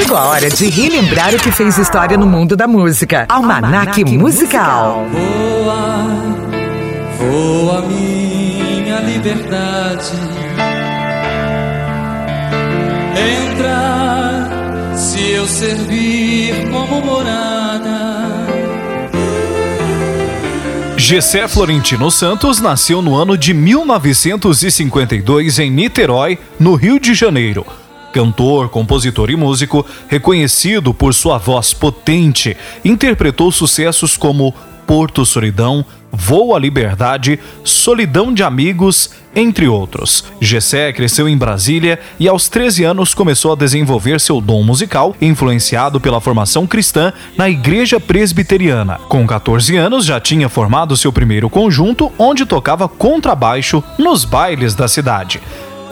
Chegou a hora de relembrar o que fez história no mundo da música. Almanac, Musical. Voa, voa minha liberdade. Entra, se eu servir como morada. Gessé Florentino Santos nasceu no ano de 1952 em Niterói, no Rio de Janeiro. Cantor, compositor e músico, reconhecido por sua voz potente, interpretou sucessos como Porto Solidão, Voo à Liberdade, Solidão de Amigos, entre outros. Gessé cresceu em Brasília e aos 13 anos começou a desenvolver seu dom musical, influenciado pela formação cristã na Igreja Presbiteriana. Com 14 anos já tinha formado seu primeiro conjunto, onde tocava contrabaixo nos bailes da cidade.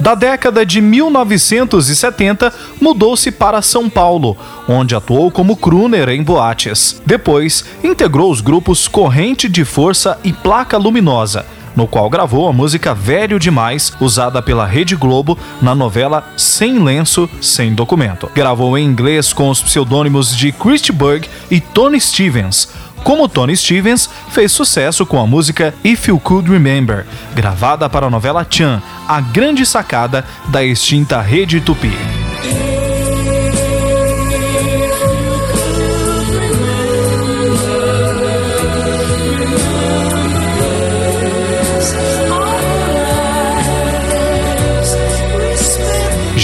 Da década de 1970, mudou-se para São Paulo, onde atuou como crooner em boates. Depois, integrou os grupos Corrente de Força e Placa Luminosa, no qual gravou a música Velho Demais, usada pela Rede Globo na novela Sem Lenço, Sem Documento. Gravou em inglês com os pseudônimos de Christy Berg e Tony Stevens. Como Tony Stevens, fez sucesso com a música If You Could Remember, gravada para a novela Chan, a grande sacada da extinta Rede Tupi.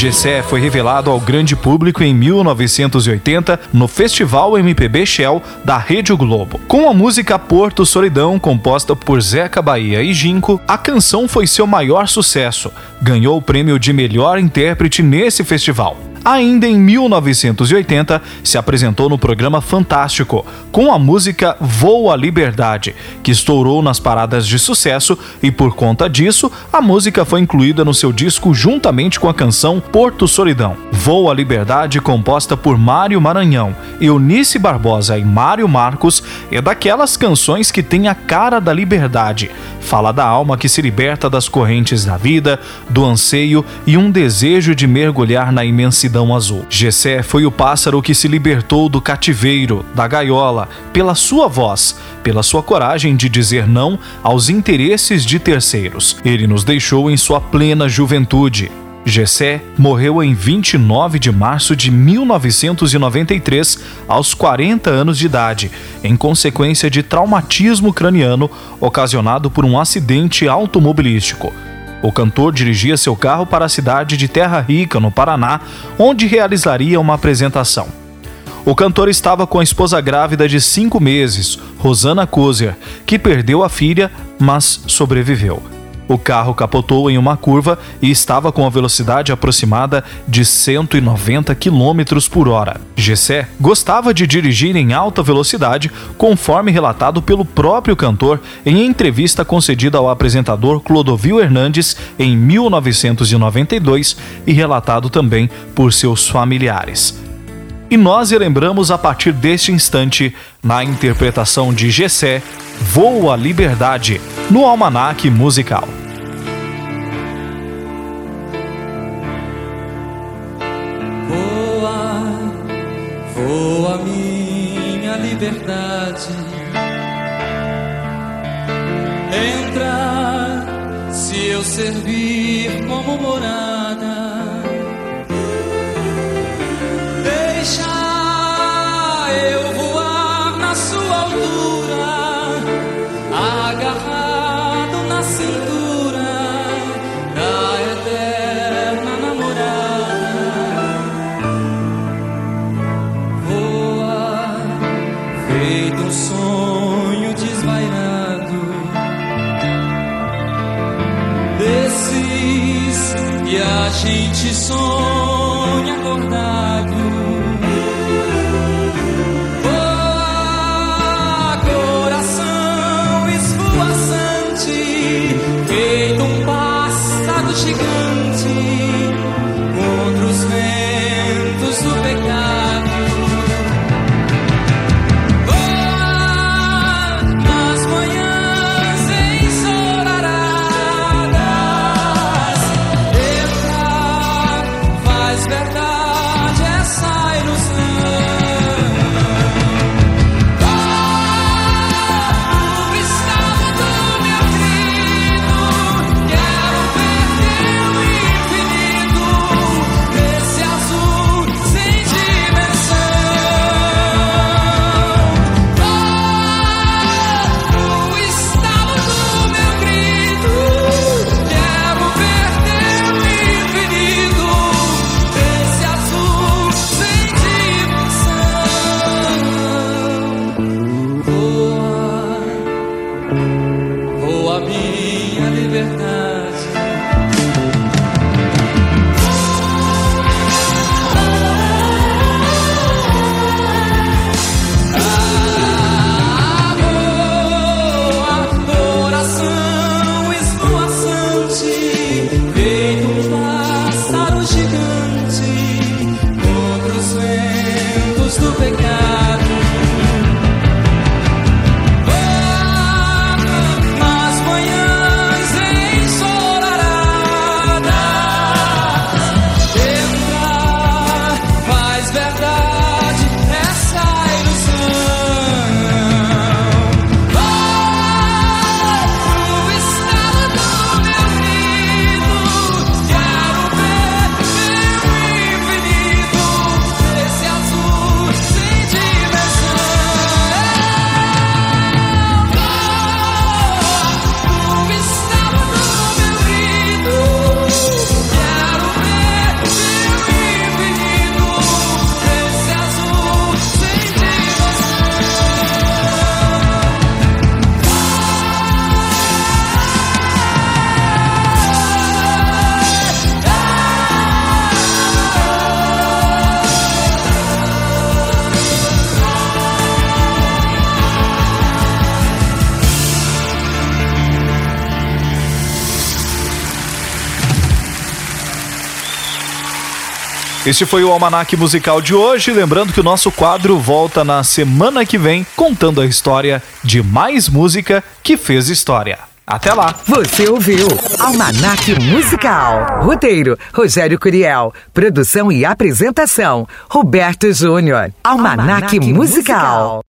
Gessé foi revelado ao grande público em 1980 no Festival MPB Shell da Rede Globo. Com a música Porto Solidão, composta por Zeca Bahia e Ginco, a canção foi seu maior sucesso. Ganhou o prêmio de melhor intérprete nesse festival. Ainda em 1980, se apresentou no programa Fantástico, com a música Voa Liberdade, que estourou nas paradas de sucesso e por conta disso, a música foi incluída no seu disco juntamente com a canção Porto Solidão. Voa Liberdade, composta por Mário Maranhão, Eunice Barbosa e Mário Marcos, é daquelas canções que tem a cara da liberdade. Fala da alma que se liberta das correntes da vida, do anseio e um desejo de mergulhar na imensidão azul. Gessé foi o pássaro que se libertou do cativeiro, da gaiola, pela sua voz, pela sua coragem de dizer não aos interesses de terceiros. Ele nos deixou em sua plena juventude. Gessé morreu em 29 de março de 1993, aos 40 anos de idade, em consequência de traumatismo craniano ocasionado por um acidente automobilístico. O cantor dirigia seu carro para a cidade de Terra Rica, no Paraná, onde realizaria uma apresentação. O cantor estava com a esposa grávida de cinco meses, Rosana Kozer, que perdeu a filha, mas sobreviveu. O carro capotou em uma curva e estava com a velocidade aproximada de 190 km por hora. Gessé gostava de dirigir em alta velocidade, conforme relatado pelo próprio cantor em entrevista concedida ao apresentador Clodovil Hernandes em 1992 e relatado também por seus familiares. E nós relembramos a partir deste instante, na interpretação de Gessé, Voa Liberdade, no Almanac Musical. Voa, voa minha liberdade. Entra, se eu servir como morada. Yeah. despertar. Este foi o Almanac Musical de hoje. Lembrando que o nosso quadro volta na semana que vem, contando a história de mais música que fez história. Até lá! Você ouviu Almanac Musical. Roteiro: Rogério Curiel. Produção e apresentação: Roberto Júnior. Almanac, Almanac Musical. Musical.